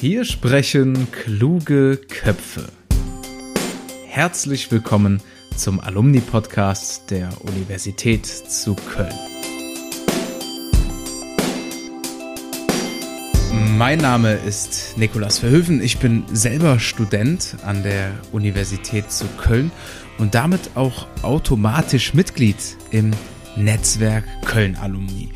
Hier sprechen kluge Köpfe. Herzlich willkommen zum Alumni-Podcast der Universität zu Köln. Mein Name ist Nikolas Verhöfen. Ich bin selber Student an der Universität zu Köln und damit auch automatisch Mitglied im Netzwerk Köln Alumni.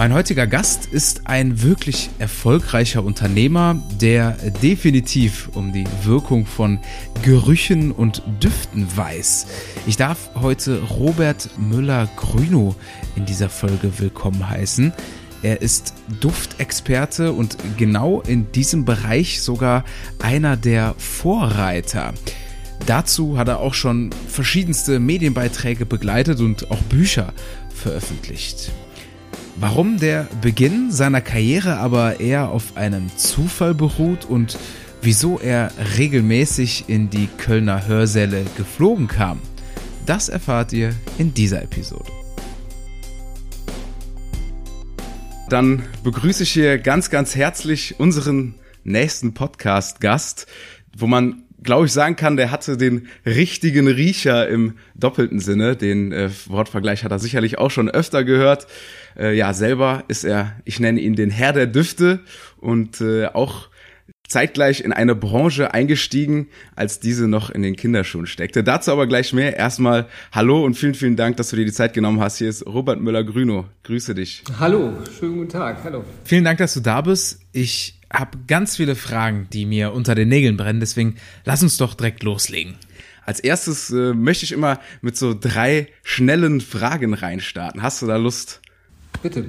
Mein heutiger Gast ist ein wirklich erfolgreicher Unternehmer, der definitiv um die Wirkung von Gerüchen und Düften weiß. Ich darf heute Robert Müller-Grünow in dieser Folge willkommen heißen. Er ist Duftexperte und genau in diesem Bereich sogar einer der Vorreiter. Dazu hat er auch schon verschiedenste Medienbeiträge begleitet und auch Bücher veröffentlicht. Warum der Beginn seiner Karriere aber eher auf einem Zufall beruht und wieso er regelmäßig in die Kölner Hörsäle geflogen kam, das erfahrt ihr in dieser Episode. Dann begrüße ich hier ganz, ganz herzlich unseren nächsten Podcast-Gast, wo man glaube ich, sagen kann, der hatte den richtigen Riecher im doppelten Sinne. Den äh, Wortvergleich hat er sicherlich auch schon öfter gehört. Äh, ja, selber ist er, ich nenne ihn den Herr der Düfte und äh, auch zeitgleich in eine Branche eingestiegen, als diese noch in den Kinderschuhen steckte. Dazu aber gleich mehr. Erstmal hallo und vielen, vielen Dank, dass du dir die Zeit genommen hast. Hier ist Robert Müller-Grünow. Grüße dich. Hallo, schönen guten Tag. Hallo. Vielen Dank, dass du da bist. Ich habe ganz viele Fragen, die mir unter den Nägeln brennen. Deswegen lass uns doch direkt loslegen. Als erstes äh, möchte ich immer mit so drei schnellen Fragen reinstarten. Hast du da Lust? Bitte.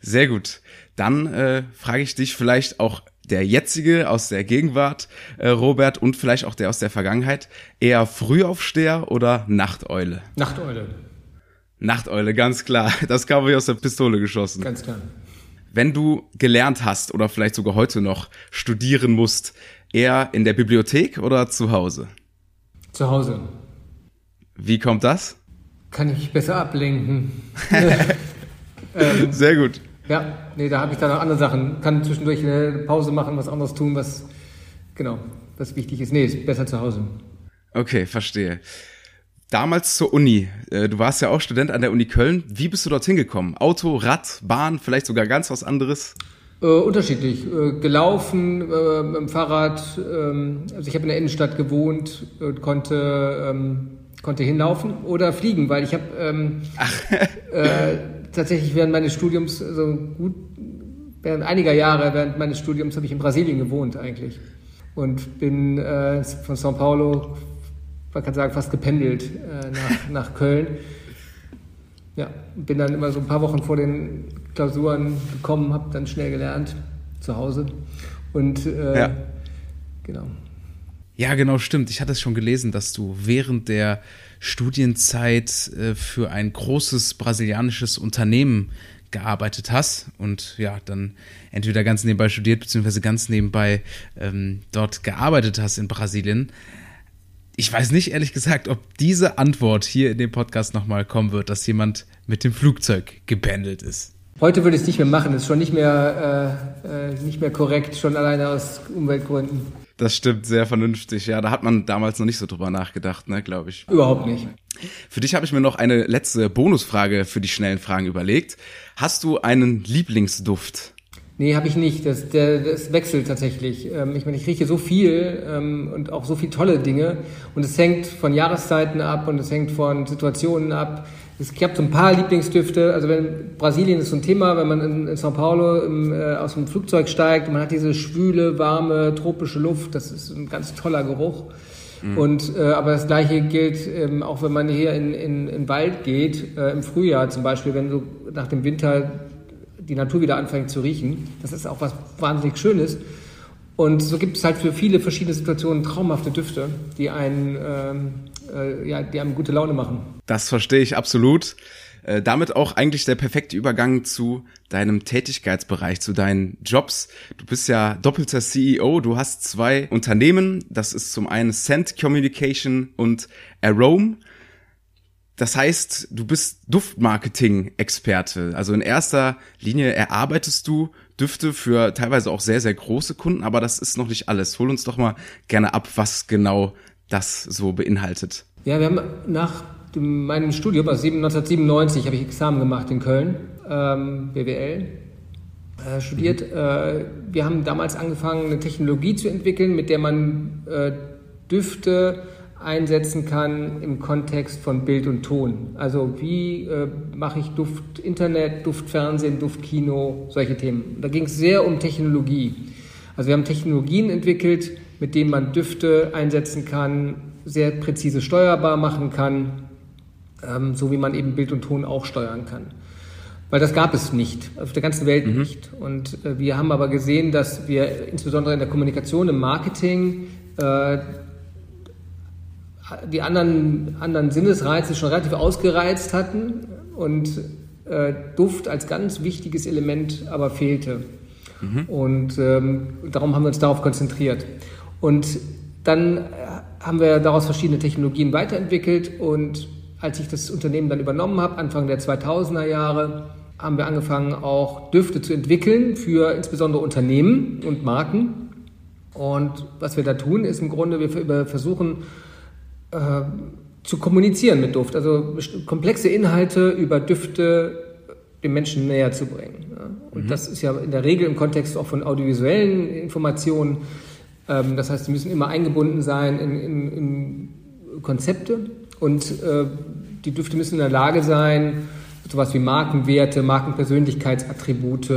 Sehr gut. Dann äh, frage ich dich vielleicht auch der jetzige aus der Gegenwart, äh, Robert, und vielleicht auch der aus der Vergangenheit. Eher Frühaufsteher oder Nachteule? Nachteule. Nachteule, ganz klar. Das kam wie aus der Pistole geschossen. Ganz klar wenn du gelernt hast oder vielleicht sogar heute noch studieren musst, eher in der Bibliothek oder zu Hause? Zu Hause. Wie kommt das? Kann ich besser ablenken. ähm, Sehr gut. Ja, nee, da habe ich dann noch andere Sachen. Kann zwischendurch eine Pause machen, was anderes tun, was genau, was wichtig ist. Nee, ist besser zu Hause. Okay, verstehe damals zur Uni. Äh, du warst ja auch Student an der Uni Köln. Wie bist du dorthin gekommen? Auto, Rad, Bahn, vielleicht sogar ganz was anderes? Äh, unterschiedlich. Äh, gelaufen, äh, mit dem Fahrrad. Ähm, also ich habe in der Innenstadt gewohnt und konnte, ähm, konnte hinlaufen oder fliegen, weil ich habe ähm, äh, tatsächlich während meines Studiums, so also gut, während einiger Jahre während meines Studiums habe ich in Brasilien gewohnt eigentlich. Und bin äh, von São Paulo man kann sagen, fast gependelt äh, nach, nach Köln. Ja, bin dann immer so ein paar Wochen vor den Klausuren gekommen, habe dann schnell gelernt zu Hause. Und äh, ja. genau. Ja, genau, stimmt. Ich hatte es schon gelesen, dass du während der Studienzeit äh, für ein großes brasilianisches Unternehmen gearbeitet hast und ja, dann entweder ganz nebenbei studiert, beziehungsweise ganz nebenbei ähm, dort gearbeitet hast in Brasilien ich weiß nicht ehrlich gesagt, ob diese Antwort hier in dem Podcast nochmal kommen wird, dass jemand mit dem Flugzeug gependelt ist. Heute würde ich es nicht mehr machen, das ist schon nicht mehr, äh, äh, nicht mehr korrekt, schon alleine aus Umweltgründen. Das stimmt, sehr vernünftig. Ja, da hat man damals noch nicht so drüber nachgedacht, ne, glaube ich. Überhaupt nicht. Für dich habe ich mir noch eine letzte Bonusfrage für die schnellen Fragen überlegt. Hast du einen Lieblingsduft? Nee, habe ich nicht. Das, der, das wechselt tatsächlich. Ähm, ich meine, ich rieche so viel ähm, und auch so viele tolle Dinge. Und es hängt von Jahreszeiten ab und es hängt von Situationen ab. Es gibt so ein paar Lieblingsdüfte. Also wenn Brasilien ist so ein Thema, wenn man in, in São Paulo im, äh, aus dem Flugzeug steigt und man hat diese schwüle, warme, tropische Luft. Das ist ein ganz toller Geruch. Mhm. Und äh, aber das gleiche gilt ähm, auch, wenn man hier in, in, in Wald geht, äh, im Frühjahr zum Beispiel, wenn so nach dem Winter die Natur wieder anfängt zu riechen. Das ist auch was wahnsinnig Schönes. Und so gibt es halt für viele verschiedene Situationen traumhafte Düfte, die einen, ähm, äh, ja, die einem gute Laune machen. Das verstehe ich absolut. Äh, damit auch eigentlich der perfekte Übergang zu deinem Tätigkeitsbereich, zu deinen Jobs. Du bist ja doppelter CEO, du hast zwei Unternehmen. Das ist zum einen Send Communication und Arome. Das heißt, du bist Duftmarketing-Experte. Also in erster Linie erarbeitest du Düfte für teilweise auch sehr, sehr große Kunden, aber das ist noch nicht alles. Hol uns doch mal gerne ab, was genau das so beinhaltet. Ja, wir haben nach meinem Studium, also 1997, habe ich Examen gemacht in Köln, ähm, BWL, äh, studiert. Mhm. Äh, wir haben damals angefangen, eine Technologie zu entwickeln, mit der man äh, Düfte einsetzen kann im Kontext von Bild und Ton. Also wie äh, mache ich Duft Internet, Duft Fernsehen, Duft Kino, solche Themen. Da ging es sehr um Technologie. Also wir haben Technologien entwickelt, mit denen man Düfte einsetzen kann, sehr präzise steuerbar machen kann, ähm, so wie man eben Bild und Ton auch steuern kann. Weil das gab es nicht, auf der ganzen Welt mhm. nicht. Und äh, wir haben aber gesehen, dass wir insbesondere in der Kommunikation, im Marketing, äh, die anderen, anderen Sinnesreize schon relativ ausgereizt hatten und äh, Duft als ganz wichtiges Element aber fehlte. Mhm. Und ähm, darum haben wir uns darauf konzentriert. Und dann äh, haben wir daraus verschiedene Technologien weiterentwickelt und als ich das Unternehmen dann übernommen habe, Anfang der 2000er Jahre, haben wir angefangen, auch Düfte zu entwickeln für insbesondere Unternehmen und Marken. Und was wir da tun, ist im Grunde, wir versuchen äh, zu kommunizieren mit Duft, also komplexe Inhalte über Düfte den Menschen näher zu bringen. Ja. Und mhm. das ist ja in der Regel im Kontext auch von audiovisuellen Informationen. Ähm, das heißt, sie müssen immer eingebunden sein in, in, in Konzepte und äh, die Düfte müssen in der Lage sein, sowas wie Markenwerte, Markenpersönlichkeitsattribute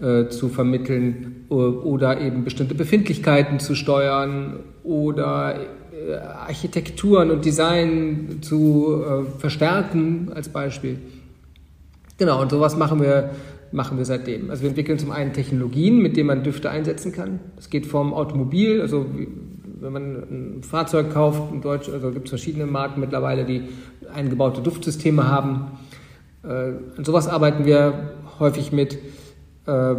äh, zu vermitteln oder eben bestimmte Befindlichkeiten zu steuern oder äh, Architekturen und Design zu äh, verstärken als Beispiel. Genau, und sowas machen wir, machen wir seitdem. Also wir entwickeln zum einen Technologien, mit denen man Düfte einsetzen kann. Das geht vom Automobil, also wenn man ein Fahrzeug kauft, in Deutsch, also gibt es verschiedene Marken mittlerweile, die eingebaute Duftsysteme haben. Äh, an sowas arbeiten wir häufig mit. Äh,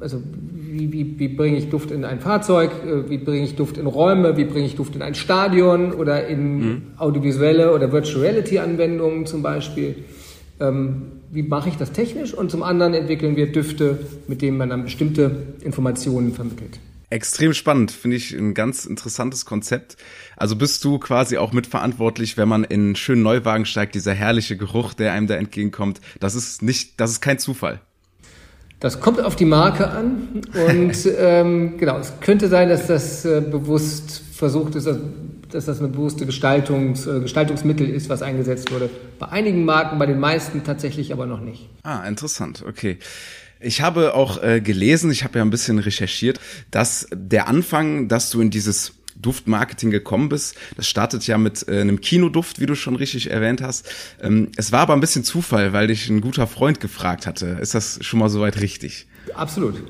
also wie, wie, wie bringe ich Duft in ein Fahrzeug, äh, wie bringe ich Duft in Räume, wie bringe ich Duft in ein Stadion oder in mhm. audiovisuelle oder Virtual Reality Anwendungen zum Beispiel. Ähm, wie mache ich das technisch? Und zum anderen entwickeln wir Düfte, mit denen man dann bestimmte Informationen vermittelt. Extrem spannend, finde ich ein ganz interessantes Konzept. Also bist du quasi auch mitverantwortlich, wenn man in einen schönen Neuwagen steigt, dieser herrliche Geruch, der einem da entgegenkommt. Das ist nicht, das ist kein Zufall. Das kommt auf die Marke an und ähm, genau, es könnte sein, dass das äh, bewusst versucht ist, dass das eine bewusste Gestaltungs, äh, Gestaltungsmittel ist, was eingesetzt wurde. Bei einigen Marken, bei den meisten tatsächlich aber noch nicht. Ah, interessant, okay. Ich habe auch äh, gelesen, ich habe ja ein bisschen recherchiert, dass der Anfang, dass du in dieses Duftmarketing gekommen bist. Das startet ja mit äh, einem Kinoduft, wie du schon richtig erwähnt hast. Ähm, es war aber ein bisschen Zufall, weil dich ein guter Freund gefragt hatte. Ist das schon mal soweit richtig? Absolut.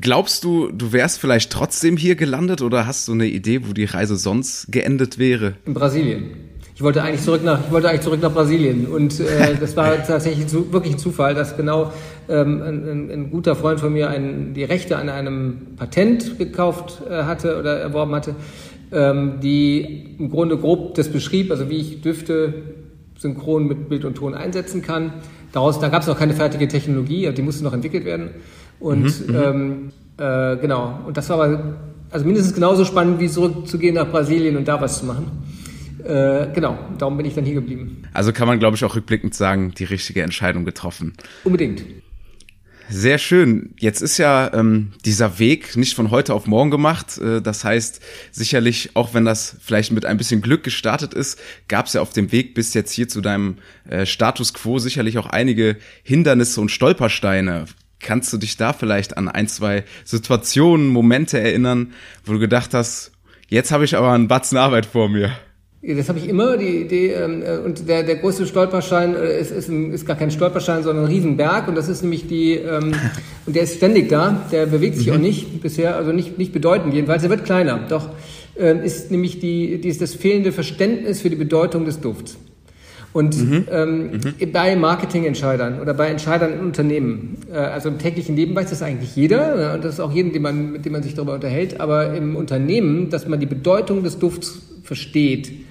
Glaubst du, du wärst vielleicht trotzdem hier gelandet oder hast du eine Idee, wo die Reise sonst geendet wäre? In Brasilien. Ich wollte eigentlich zurück nach, ich wollte eigentlich zurück nach Brasilien und äh, das war tatsächlich zu, wirklich ein Zufall, dass genau ähm, ein, ein, guter Freund von mir ein, die Rechte an einem Patent gekauft äh, hatte oder erworben hatte, ähm, die im Grunde grob das beschrieb, also wie ich Düfte synchron mit Bild und Ton einsetzen kann. Daraus, da gab es noch keine fertige Technologie, die musste noch entwickelt werden. Und mhm, mhm, ähm, äh, genau, und das war aber also mindestens genauso spannend, wie zurückzugehen nach Brasilien und da was zu machen. Äh, genau, darum bin ich dann hier geblieben. Also kann man, glaube ich, auch rückblickend sagen, die richtige Entscheidung getroffen. Unbedingt. Sehr schön. Jetzt ist ja ähm, dieser Weg nicht von heute auf morgen gemacht. Äh, das heißt, sicherlich, auch wenn das vielleicht mit ein bisschen Glück gestartet ist, gab es ja auf dem Weg bis jetzt hier zu deinem äh, Status quo sicherlich auch einige Hindernisse und Stolpersteine. Kannst du dich da vielleicht an ein, zwei Situationen, Momente erinnern, wo du gedacht hast, jetzt habe ich aber einen Batzen Arbeit vor mir? Das habe ich immer, die Idee, ähm, äh, und der, der größte Stolperschein äh, ist, ist, ein, ist gar kein Stolperschein, sondern ein Riesenberg, und das ist nämlich die, ähm, und der ist ständig da, der bewegt sich mhm. auch nicht bisher, also nicht, nicht bedeutend jedenfalls, er wird kleiner, doch ähm, ist nämlich die, die ist das fehlende Verständnis für die Bedeutung des Dufts. Und mhm. Ähm, mhm. bei Marketingentscheidern oder bei Entscheidern in Unternehmen, äh, also im täglichen Leben weiß das eigentlich jeder ne, und das ist auch jeden, den man, mit dem man sich darüber unterhält, aber im Unternehmen, dass man die Bedeutung des Dufts versteht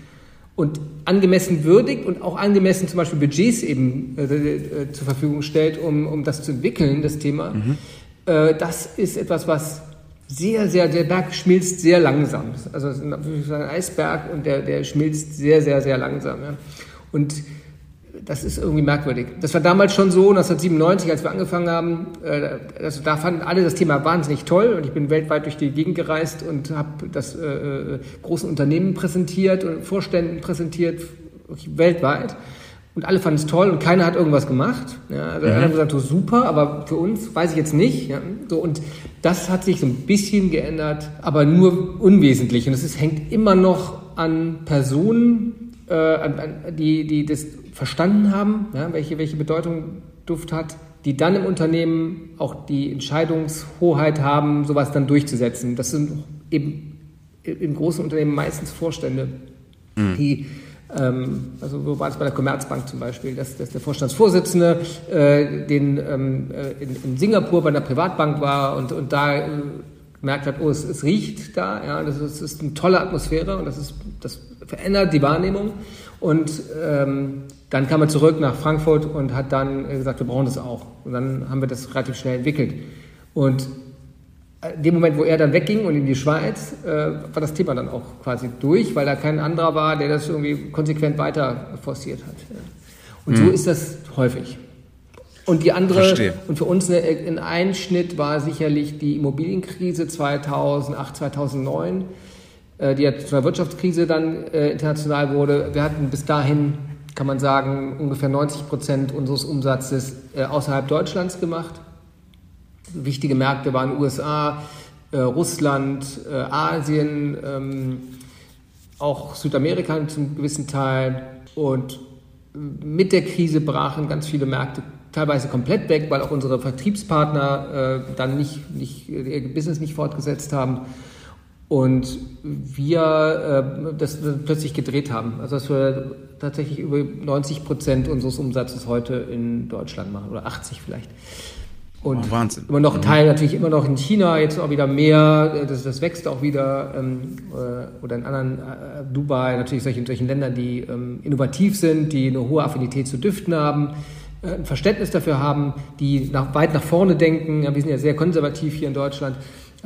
und angemessen würdigt und auch angemessen zum Beispiel Budgets eben äh, äh, zur Verfügung stellt, um, um das zu entwickeln, das Thema. Mhm. Äh, das ist etwas, was sehr, sehr, der Berg schmilzt sehr langsam. Also es ist ein Eisberg und der, der schmilzt sehr, sehr, sehr langsam. Ja. Und das ist irgendwie merkwürdig. Das war damals schon so, 1997, als wir angefangen haben, äh, also da fanden alle das Thema wahnsinnig toll und ich bin weltweit durch die Gegend gereist und habe das äh, äh, großen Unternehmen präsentiert und Vorständen präsentiert, weltweit. Und alle fanden es toll und keiner hat irgendwas gemacht. Ja, also mhm. alle haben gesagt, so super, aber für uns weiß ich jetzt nicht. Ja, so, und das hat sich so ein bisschen geändert, aber nur unwesentlich. Und es hängt immer noch an Personen, äh, an, an, die, die das verstanden haben, ja, welche, welche Bedeutung Duft hat, die dann im Unternehmen auch die Entscheidungshoheit haben, sowas dann durchzusetzen. Das sind eben in großen Unternehmen meistens Vorstände, mhm. die ähm, also so war es bei der Commerzbank zum Beispiel, dass, dass der Vorstandsvorsitzende äh, den, ähm, äh, in, in, Singapur bei einer Privatbank war und, und da äh, gemerkt hat, oh, es, es riecht da, ja, das ist, das ist, eine tolle Atmosphäre und das, ist, das verändert die Wahrnehmung. Und ähm, dann kam er zurück nach Frankfurt und hat dann gesagt, wir brauchen das auch. Und dann haben wir das relativ schnell entwickelt. Und in dem Moment, wo er dann wegging und in die Schweiz, äh, war das Thema dann auch quasi durch, weil da kein anderer war, der das irgendwie konsequent weiter forciert hat. Und mhm. so ist das häufig. Und die andere, Verstehe. und für uns ein Einschnitt war sicherlich die Immobilienkrise 2008, 2009, äh, die ja zu einer Wirtschaftskrise dann äh, international wurde. Wir hatten bis dahin kann man sagen, ungefähr 90 Prozent unseres Umsatzes äh, außerhalb Deutschlands gemacht. Wichtige Märkte waren USA, äh, Russland, äh, Asien, ähm, auch Südamerika zum gewissen Teil. Und mit der Krise brachen ganz viele Märkte teilweise komplett weg, weil auch unsere Vertriebspartner äh, dann nicht, nicht, ihr Business nicht fortgesetzt haben und wir äh, das plötzlich gedreht haben. Also dass wir tatsächlich über 90 Prozent unseres Umsatzes heute in Deutschland machen oder 80 vielleicht. Und oh, Wahnsinn. immer noch ein Teil natürlich immer noch in China, jetzt auch wieder mehr, das, das wächst auch wieder, ähm, äh, oder in anderen, äh, Dubai, natürlich solchen, solchen Ländern, die ähm, innovativ sind, die eine hohe Affinität zu Düften haben, äh, ein Verständnis dafür haben, die nach, weit nach vorne denken. Ja, wir sind ja sehr konservativ hier in Deutschland.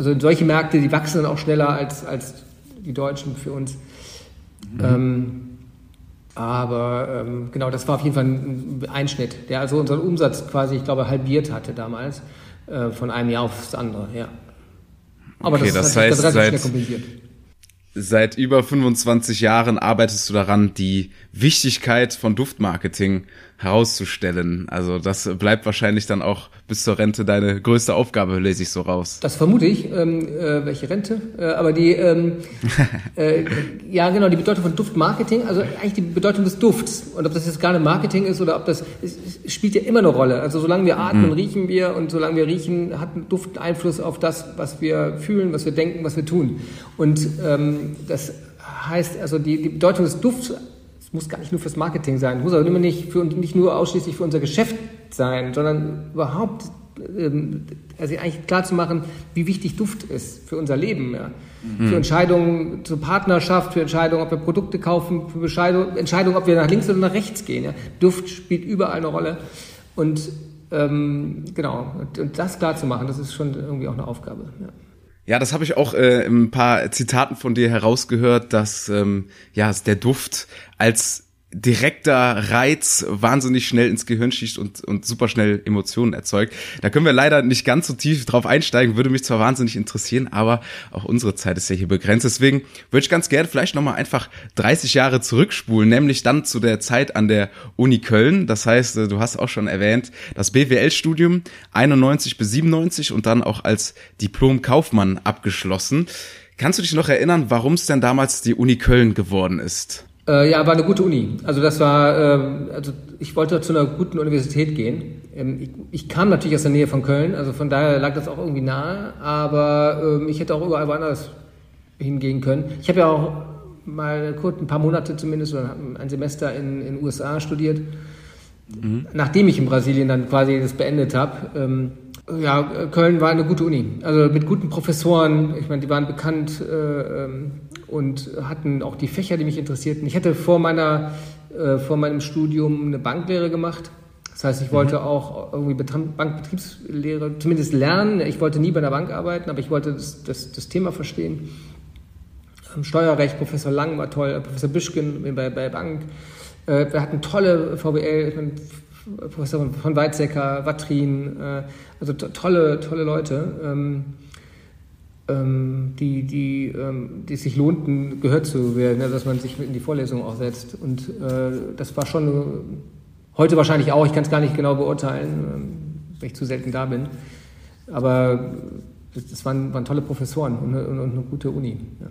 Also solche Märkte, die wachsen dann auch schneller als, als die Deutschen für uns. Mhm. Ähm, aber ähm, genau, das war auf jeden Fall ein Einschnitt, der also unseren Umsatz quasi, ich glaube, halbiert hatte damals, äh, von einem Jahr aufs andere, ja. Aber okay, das, das heißt, das seit, seit über 25 Jahren arbeitest du daran, die Wichtigkeit von Duftmarketing herauszustellen. Also das bleibt wahrscheinlich dann auch bis zur Rente deine größte Aufgabe, lese ich so raus. Das vermute ich. Ähm, äh, welche Rente? Äh, aber die, ähm, äh, ja genau, die Bedeutung von Duftmarketing, also eigentlich die Bedeutung des Dufts. Und ob das jetzt gar nicht Marketing ist oder ob das, es spielt ja immer eine Rolle. Also solange wir atmen, mhm. riechen wir und solange wir riechen, hat Duft Einfluss auf das, was wir fühlen, was wir denken, was wir tun. Und ähm, das heißt also die, die Bedeutung des Dufts muss gar nicht nur fürs Marketing sein, muss auch immer nicht, für, nicht nur ausschließlich für unser Geschäft sein, sondern überhaupt ähm, also eigentlich klar zu machen, wie wichtig Duft ist für unser Leben. Ja. Mhm. Für Entscheidungen zur Partnerschaft, für Entscheidungen, ob wir Produkte kaufen, für Entscheidungen, ob wir nach links oder nach rechts gehen. Ja. Duft spielt überall eine Rolle. Und ähm, genau, und, und, das klar zu machen, das ist schon irgendwie auch eine Aufgabe. Ja. Ja, das habe ich auch äh, in ein paar Zitaten von dir herausgehört, dass ähm, ja der Duft als direkter Reiz wahnsinnig schnell ins Gehirn schießt und, und super schnell Emotionen erzeugt. Da können wir leider nicht ganz so tief drauf einsteigen, würde mich zwar wahnsinnig interessieren, aber auch unsere Zeit ist ja hier begrenzt. Deswegen würde ich ganz gerne vielleicht nochmal einfach 30 Jahre zurückspulen, nämlich dann zu der Zeit an der Uni Köln. Das heißt, äh, du hast auch schon erwähnt, das BWL-Studium 91 bis 97 und dann auch als Diplom-Kaufmann abgeschlossen. Kannst du dich noch erinnern, warum es denn damals die Uni Köln geworden ist? Äh, ja, war eine gute Uni. Also das war, ähm, also ich wollte zu einer guten Universität gehen. Ähm, ich, ich, kam natürlich aus der Nähe von Köln, also von daher lag das auch irgendwie nahe, aber ähm, ich hätte auch überall woanders hingehen können. Ich habe ja auch mal kurz ein paar Monate zumindest oder ein Semester in den USA studiert, mhm. nachdem ich in Brasilien dann quasi das beendet habe. Ähm, Ja, Köln war eine gute Uni. Also mit guten Professoren. Ich meine, die waren bekannt äh, ähm, und hatten auch die Fächer, die mich interessierten. Ich hatte vor meiner äh, vor meinem Studium eine Banklehre gemacht. Das heißt, ich wollte mhm. auch irgendwie Bankbetriebslehre zumindest lernen. Ich wollte nie bei einer Bank arbeiten, aber ich wollte das, das, das Thema verstehen. Ähm, Steuerrecht, Professor Lang war toll, Professor Büschken bei, bei Bank. Äh, wir hatten tolle VWL, Professor von Weizsäcker, Wattrin, äh, also tolle, tolle Leute, ähm, ähm, die, die, ähm, die sich lohnten, gehört zu werden, ne, dass man sich in die Vorlesung auch setzt. Und äh, das war schon heute wahrscheinlich auch, ich kann es gar nicht genau beurteilen, weil ich zu selten da bin. Aber das waren, waren tolle Professoren und eine, und eine gute Uni. Ja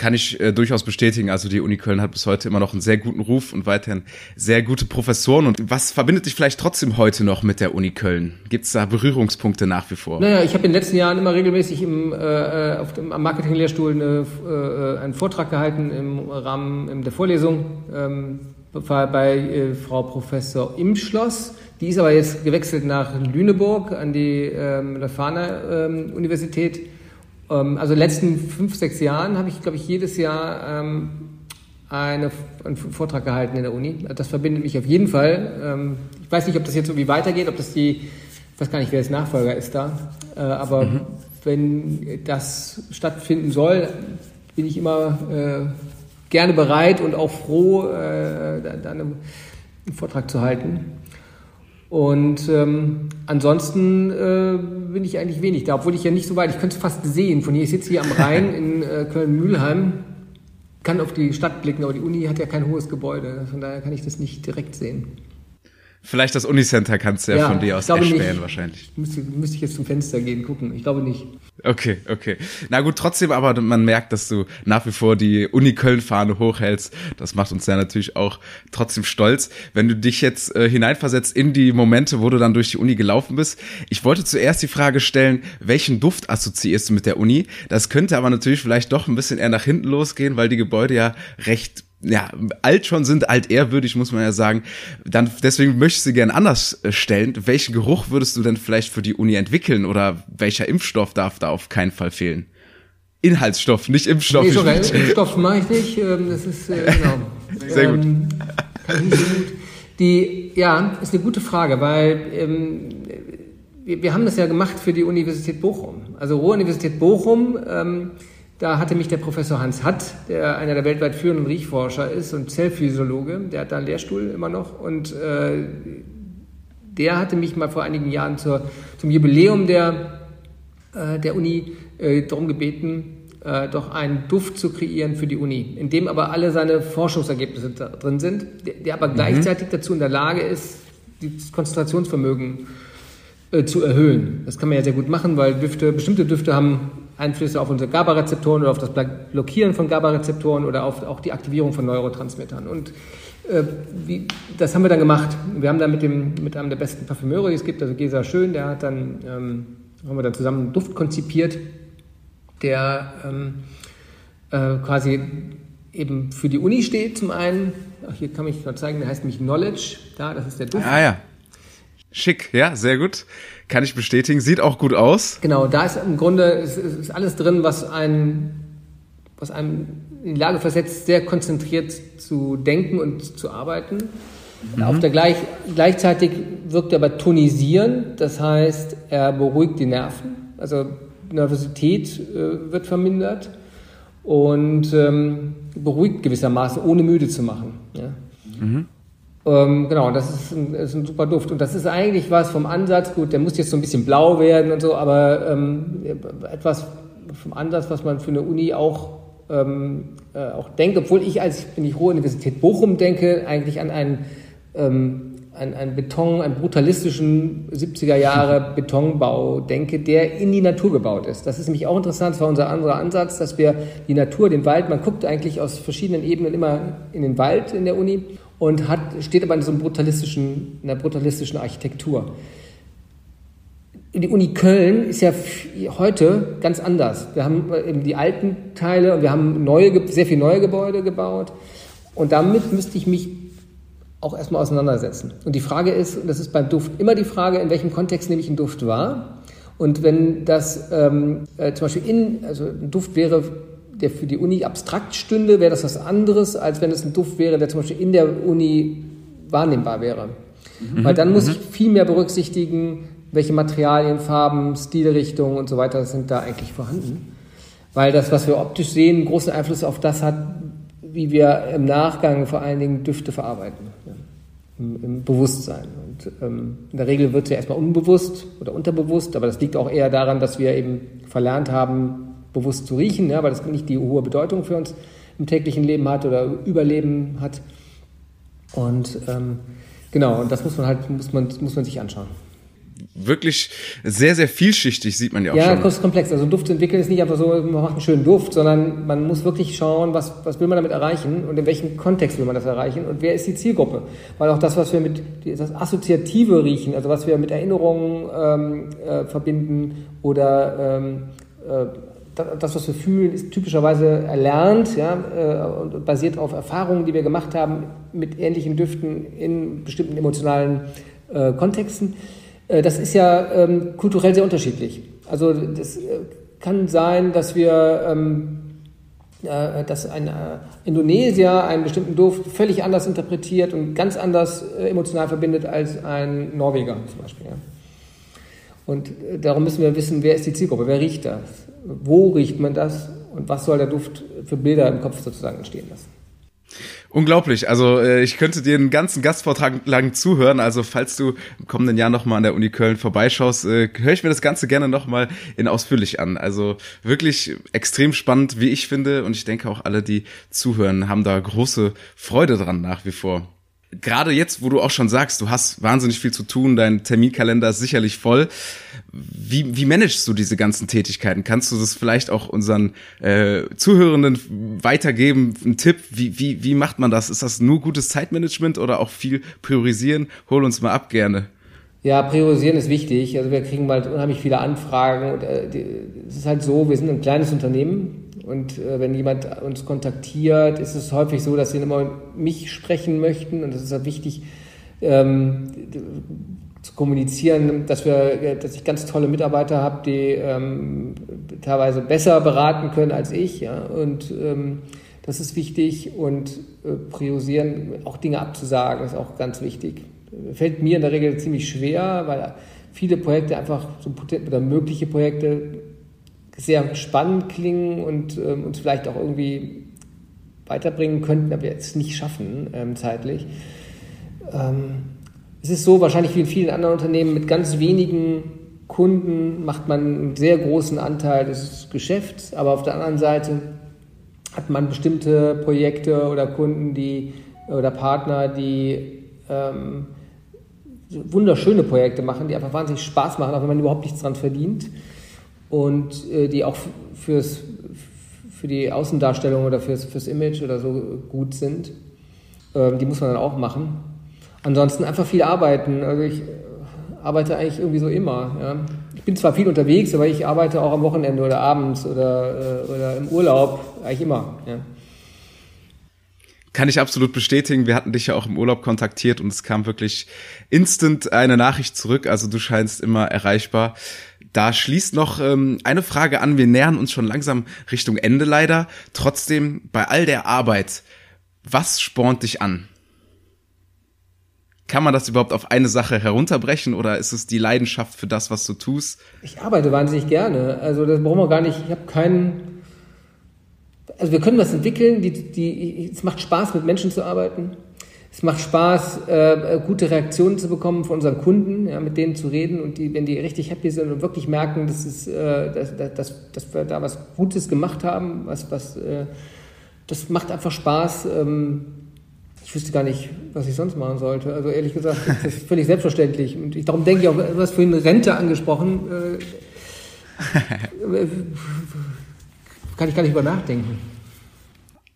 kann ich äh, durchaus bestätigen. Also die Uni Köln hat bis heute immer noch einen sehr guten Ruf und weiterhin sehr gute Professoren. Und was verbindet dich vielleicht trotzdem heute noch mit der Uni Köln? Gibt es da Berührungspunkte nach wie vor? Naja, ich habe in den letzten Jahren immer regelmäßig im, äh, auf dem, am Marketinglehrstuhl eine, äh, einen Vortrag gehalten im Rahmen der Vorlesung. Ähm, bei äh, Frau Professor Imschloss. Die ist aber jetzt gewechselt nach Lüneburg an die ähm, Leuphana ähm, Universität ähm, also in den letzten fünf, sechs Jahren habe ich, glaube ich, jedes Jahr ähm, eine, einen Vortrag gehalten in der Uni. Das verbindet mich auf jeden Fall. Ähm, ich weiß nicht, ob das jetzt irgendwie weitergeht, ob das die, ich weiß gar nicht, wer das Nachfolger ist da, äh, aber mhm. wenn das stattfinden soll, bin ich immer äh, gerne bereit und auch froh, äh, da, einen Vortrag zu halten. Und ähm, ansonsten äh, bin ich eigentlich wenig da, obwohl ich ja nicht so weit, ich könnte es fast sehen. Von hier, ich sitze hier am Rhein in äh, Köln-Mühlheim, kann auf die Stadt blicken, aber die Uni hat ja kein hohes Gebäude. Von daher kann ich das nicht direkt sehen. Vielleicht das Unicenter kannst du ja, ja von dir aus erspähen wahrscheinlich. Müsste, müsste ich jetzt zum Fenster gehen, gucken. Ich glaube nicht. Okay, okay. Na gut, trotzdem aber man merkt, dass du nach wie vor die Uni Köln-Fahne hochhältst. Das macht uns ja natürlich auch trotzdem stolz. Wenn du dich jetzt äh, hineinversetzt in die Momente, wo du dann durch die Uni gelaufen bist. Ich wollte zuerst die Frage stellen, welchen Duft assoziierst du mit der Uni? Das könnte aber natürlich vielleicht doch ein bisschen eher nach hinten losgehen, weil die Gebäude ja recht ja, alt schon sind, altehrwürdig, muss man ja sagen. Dann, deswegen möchte ich sie gerne anders äh, stellen. Welchen Geruch würdest du denn vielleicht für die Uni entwickeln oder welcher Impfstoff darf da auf keinen Fall fehlen? Inhaltsstoff, nicht Impfstoff. Nee, sogar Impfstoff mache ich nicht. Ähm, das ist, äh, genau. Sehr gut. Ähm, die, ja, ist eine gute Frage, weil ähm, wir, wir haben das ja gemacht für die Universität Bochum. Also Ruhr-Universität Bochum, ähm, da hatte mich der Professor Hans Hatt, der einer der weltweit führenden Riechforscher ist und Zellphysiologe, der hat da einen Lehrstuhl immer noch und äh, der hatte mich mal vor einigen Jahren zur, zum Jubiläum der, äh, der Uni äh, darum gebeten, äh, doch einen Duft zu kreieren für die Uni, in dem aber alle seine Forschungsergebnisse drin sind, der, der aber mhm. gleichzeitig dazu in der Lage ist, das Konzentrationsvermögen äh, zu erhöhen. Das kann man ja sehr gut machen, weil Düfte, bestimmte Düfte haben Einflüsse auf unsere GABA-Rezeptoren oder auf das Blockieren von GABA-Rezeptoren oder auf auch die Aktivierung von Neurotransmittern. Und äh, wie, das haben wir dann gemacht. Wir haben dann mit, dem, mit einem der besten Parfümeure, die es gibt, also Gesa Schön, der hat dann, ähm, haben wir dann zusammen einen Duft konzipiert, der ähm, äh, quasi eben für die Uni steht zum einen. Ach, hier kann ich mal zeigen, der heißt nämlich Knowledge. Da, das ist der Duft. Ah ja. Schick, ja, sehr gut. Kann ich bestätigen. Sieht auch gut aus. Genau, da ist im Grunde ist, ist alles drin, was einen, was einem in die Lage versetzt, sehr konzentriert zu denken und zu arbeiten. Mhm. Auf der gleich, gleichzeitig wirkt er aber tonisierend, das heißt, er beruhigt die Nerven, also Nervosität äh, wird vermindert und ähm, beruhigt gewissermaßen, ohne müde zu machen. Ja. Mhm. Ähm, genau, das ist ein, ist ein, super Duft. Und das ist eigentlich was vom Ansatz, gut, der muss jetzt so ein bisschen blau werden und so, aber ähm, etwas vom Ansatz, was man für eine Uni auch, ähm, äh, auch denkt, obwohl ich als, wenn ich Ruhr Universität Bochum denke, eigentlich an einen, ähm, an einen Beton, einen brutalistischen 70er Jahre Betonbau denke, der in die Natur gebaut ist. Das ist nämlich auch interessant, das war unser anderer Ansatz, dass wir die Natur, den Wald, man guckt eigentlich aus verschiedenen Ebenen immer in den Wald in der Uni und hat, steht aber in so einem brutalistischen, einer brutalistischen Architektur. Die Uni Köln ist ja heute ganz anders. Wir haben eben die alten Teile und wir haben neue, sehr viele neue Gebäude gebaut. Und damit müsste ich mich auch erstmal auseinandersetzen. Und die Frage ist, und das ist beim Duft immer die Frage, in welchem Kontext nehme ich einen Duft wahr? Und wenn das ähm, äh, zum Beispiel in, also ein Duft wäre, der für die Uni abstrakt stünde, wäre das was anderes, als wenn es ein Duft wäre, der zum Beispiel in der Uni wahrnehmbar wäre. Mhm. Weil dann muss mhm. ich viel mehr berücksichtigen, welche Materialien, Farben, Stilrichtungen und so weiter sind da eigentlich vorhanden. Weil das, was wir optisch sehen, großen Einfluss auf das hat, wie wir im Nachgang vor allen Dingen Düfte verarbeiten. Ja, im, im, Bewusstsein. Und ähm, in der Regel wird es ja erstmal unbewusst oder unterbewusst, aber das liegt auch eher daran, dass wir eben verlernt haben, bewusst zu riechen, ja, weil das nicht die hohe Bedeutung für uns im täglichen Leben hat oder Überleben hat. Und ähm, genau, und das muss man halt, muss man, muss man sich anschauen wirklich sehr, sehr vielschichtig, sieht man ja auch ja, schon. Ja, komplex. Also Duft zu entwickeln ist nicht einfach so, man macht einen schönen Duft, sondern man muss wirklich schauen, was, was will man damit erreichen und in welchem Kontext will man das erreichen und wer ist die Zielgruppe. Weil auch das, was wir mit, das assoziative Riechen, also was wir mit Erinnerungen ähm, äh, verbinden oder ähm, äh, das, was wir fühlen, ist typischerweise erlernt ja, äh, und basiert auf Erfahrungen, die wir gemacht haben mit ähnlichen Düften in bestimmten emotionalen äh, Kontexten. Äh, das ist ja ähm, kulturell sehr unterschiedlich. Also das äh, kann sein, dass wir ähm, äh, dass ein Indonesier einen bestimmten Duft völlig anders interpretiert und ganz anders emotional verbindet als ein Norweger zum Beispiel. Ja. Und darum müssen wir wissen, wer ist die Zielgruppe, wer riecht das, wo riecht man das und was soll der Duft für Bilder im Kopf sozusagen entstehen lassen. Unglaublich. Also äh, ich könnte dir einen ganzen Gastvortrag lang zuhören. Also falls du im kommenden Jahr nochmal an der Uni Köln vorbeischaust, äh, höre ich mir das Ganze gerne nochmal in ausführlich an. Also wirklich extrem spannend, wie ich finde. Und ich denke auch alle, die zuhören, haben da große Freude dran nach wie vor gerade jetzt, wo du auch schon sagst, du hast wahnsinnig viel zu tun, dein Terminkalender ist sicherlich voll. Wie, wie managst du diese ganzen Tätigkeiten? Kannst du das vielleicht auch unseren äh, Zuhörenden weitergeben? Ein Tipp, wie, wie, wie macht man das? Ist das nur gutes Zeitmanagement oder auch viel priorisieren? Hol uns mal ab gerne. Ja, priorisieren ist wichtig. Also wir kriegen mal unheimlich viele Anfragen. Und, äh, die, es ist halt so, wir sind ein kleines Unternehmen und äh, wenn jemand uns kontaktiert, ist es häufig so, dass sie immer mich sprechen möchten. Und es ist halt wichtig, ähm, zu kommunizieren, dass wir, dass ich ganz tolle Mitarbeiter habe, die ähm, teilweise besser beraten können als ich. Ja? Und ähm, das ist wichtig. Und äh, priorisieren, auch Dinge abzusagen, ist auch ganz wichtig. Fällt mir in der Regel ziemlich schwer, weil viele Projekte einfach so oder mögliche Projekte sehr spannend klingen und ähm, uns vielleicht auch irgendwie weiterbringen könnten, aber es nicht schaffen ähm, zeitlich. Ähm, es ist so, wahrscheinlich wie in vielen anderen Unternehmen, mit ganz wenigen Kunden macht man einen sehr großen Anteil des Geschäfts, aber auf der anderen Seite hat man bestimmte Projekte oder Kunden, die oder Partner, die ähm, wunderschöne Projekte machen, die einfach wahnsinnig Spaß machen, auch wenn man überhaupt nichts dran verdient und äh, die auch fürs, für die Außendarstellung oder fürs, fürs Image oder so gut sind. Ähm, die muss man dann auch machen. Ansonsten einfach viel arbeiten. Also ich äh, arbeite eigentlich irgendwie so immer. Ja. Ich bin zwar viel unterwegs, aber ich arbeite auch am Wochenende oder abends oder, äh, oder im Urlaub, eigentlich immer. Ja. Kann ich absolut bestätigen. Wir hatten dich ja auch im Urlaub kontaktiert und es kam wirklich instant eine Nachricht zurück. Also du scheinst immer erreichbar. Da schließt noch ähm, eine Frage an. Wir nähern uns schon langsam Richtung Ende leider. Trotzdem, bei all der Arbeit, was spornt dich an? Kann man das überhaupt auf eine Sache herunterbrechen oder ist es die Leidenschaft für das, was du tust? Ich arbeite wahnsinnig gerne. Also das brauchen wir gar nicht. Ich habe keinen. Also wir können was entwickeln. Die, die, es macht Spaß, mit Menschen zu arbeiten. Es macht Spaß, äh, gute Reaktionen zu bekommen von unseren Kunden, ja, mit denen zu reden und die, wenn die richtig happy sind und wirklich merken, dass, es, äh, dass, dass, dass wir da was Gutes gemacht haben, was, was, äh, das macht einfach Spaß. Ähm, ich wüsste gar nicht, was ich sonst machen sollte. Also ehrlich gesagt, das ist völlig selbstverständlich. Und ich, darum denke ich auch, du hast vorhin Rente angesprochen. Äh, kann ich gar nicht über nachdenken.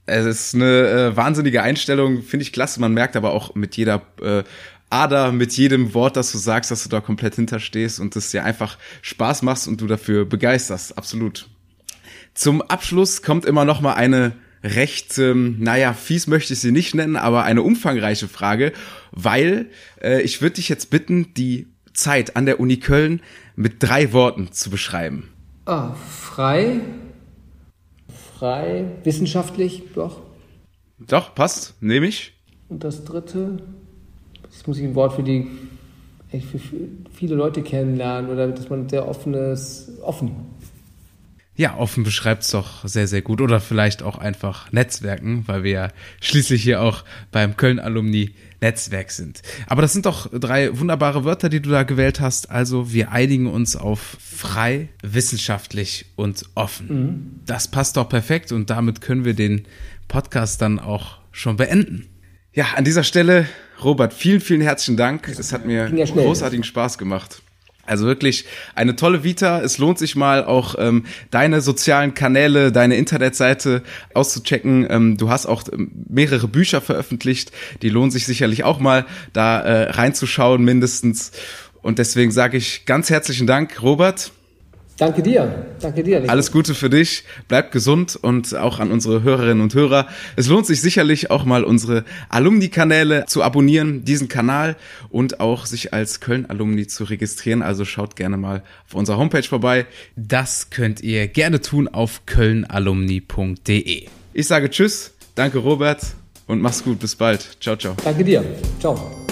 Es ist eine äh, wahnsinnige Einstellung, finde ich klasse. Man merkt aber auch mit jeder äh, Ader, mit jedem Wort, das du sagst, dass du da komplett hinterstehst und das dir einfach Spaß machst und du dafür begeisterst. Absolut. Zum Abschluss kommt immer noch mal eine recht, ähm, naja, fies möchte ich sie nicht nennen, aber eine umfangreiche Frage, weil äh, ich würde dich jetzt bitten, die Zeit an der Uni Köln mit drei Worten zu beschreiben. Ah, frei, frei, wissenschaftlich, doch. Doch, passt, nehme ich. Und das dritte, jetzt muss ich ein Wort für die echt für viele Leute kennenlernen oder dass man sehr offenes, offen. Ja, offen beschreibt es doch sehr, sehr gut. Oder vielleicht auch einfach Netzwerken, weil wir ja schließlich hier auch beim Köln-Alumni Netzwerk sind. Aber das sind doch drei wunderbare Wörter, die du da gewählt hast. Also wir einigen uns auf frei, wissenschaftlich und offen. Mhm. Das passt doch perfekt und damit können wir den Podcast dann auch schon beenden. Ja, an dieser Stelle, Robert, vielen, vielen herzlichen Dank. Es hat mir großartigen Spaß gemacht. Also wirklich eine tolle Vita. Es lohnt sich mal auch ähm, deine sozialen Kanäle, deine Internetseite auszuchecken. Ähm, du hast auch ähm, mehrere Bücher veröffentlicht. Die lohnen sich sicherlich auch mal da äh, reinzuschauen mindestens. Und deswegen sage ich ganz herzlichen Dank, Robert. Danke dir, danke dir. Nico. Alles Gute für dich, bleib gesund und auch an unsere Hörerinnen und Hörer. Es lohnt sich sicherlich auch mal unsere Alumni-Kanäle zu abonnieren, diesen Kanal und auch sich als Köln-Alumni zu registrieren. Also schaut gerne mal auf unserer Homepage vorbei. Das könnt ihr gerne tun auf kölnalumni.de. Ich sage Tschüss, danke Robert und mach's gut, bis bald. Ciao, ciao. Danke dir, ciao.